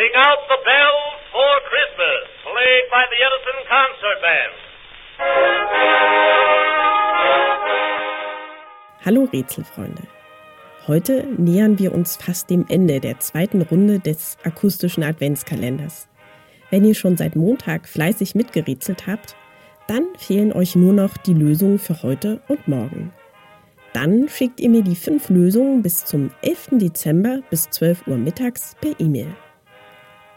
Ring out the bells for Christmas, played by the Edison Concert Band. Hallo Rätselfreunde. Heute nähern wir uns fast dem Ende der zweiten Runde des akustischen Adventskalenders. Wenn ihr schon seit Montag fleißig mitgerätselt habt, dann fehlen euch nur noch die Lösungen für heute und morgen. Dann schickt ihr mir die fünf Lösungen bis zum 11. Dezember bis 12 Uhr mittags per E-Mail.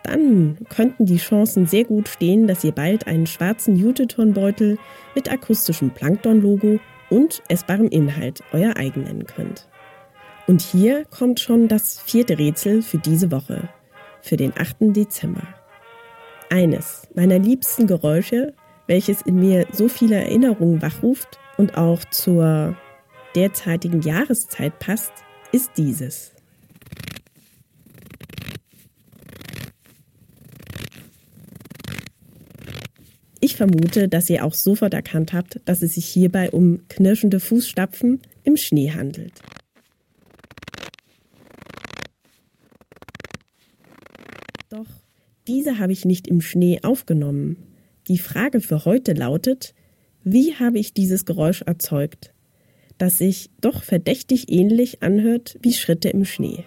Dann könnten die Chancen sehr gut stehen, dass ihr bald einen schwarzen Jute-Turnbeutel mit akustischem Plankton-Logo und essbarem Inhalt euer eigen nennen könnt. Und hier kommt schon das vierte Rätsel für diese Woche, für den 8. Dezember. Eines meiner liebsten Geräusche, welches in mir so viele Erinnerungen wachruft und auch zur derzeitigen Jahreszeit passt, ist dieses. Ich vermute, dass ihr auch sofort erkannt habt, dass es sich hierbei um knirschende Fußstapfen im Schnee handelt. Doch diese habe ich nicht im Schnee aufgenommen. Die Frage für heute lautet, wie habe ich dieses Geräusch erzeugt, das sich doch verdächtig ähnlich anhört wie Schritte im Schnee?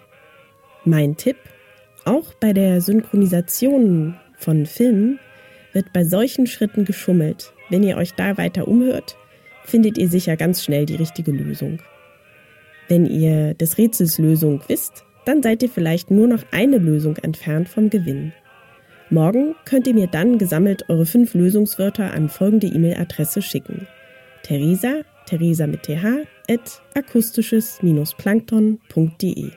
Mein Tipp, auch bei der Synchronisation von Filmen wird bei solchen Schritten geschummelt. Wenn ihr euch da weiter umhört, findet ihr sicher ganz schnell die richtige Lösung. Wenn ihr des Rätsels Lösung wisst, dann seid ihr vielleicht nur noch eine Lösung entfernt vom Gewinn. Morgen könnt ihr mir dann gesammelt eure fünf Lösungswörter an folgende E-Mail-Adresse schicken. Theresa, Theresa mit th, at akustisches-plankton.de.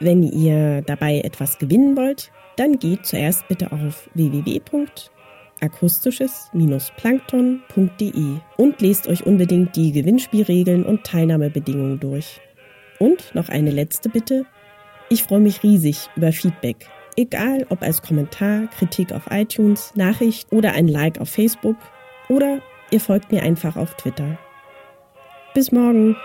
Wenn ihr dabei etwas gewinnen wollt, dann geht zuerst bitte auf www akustisches-plankton.de und lest euch unbedingt die Gewinnspielregeln und Teilnahmebedingungen durch. Und noch eine letzte Bitte. Ich freue mich riesig über Feedback. Egal ob als Kommentar, Kritik auf iTunes, Nachricht oder ein Like auf Facebook oder ihr folgt mir einfach auf Twitter. Bis morgen!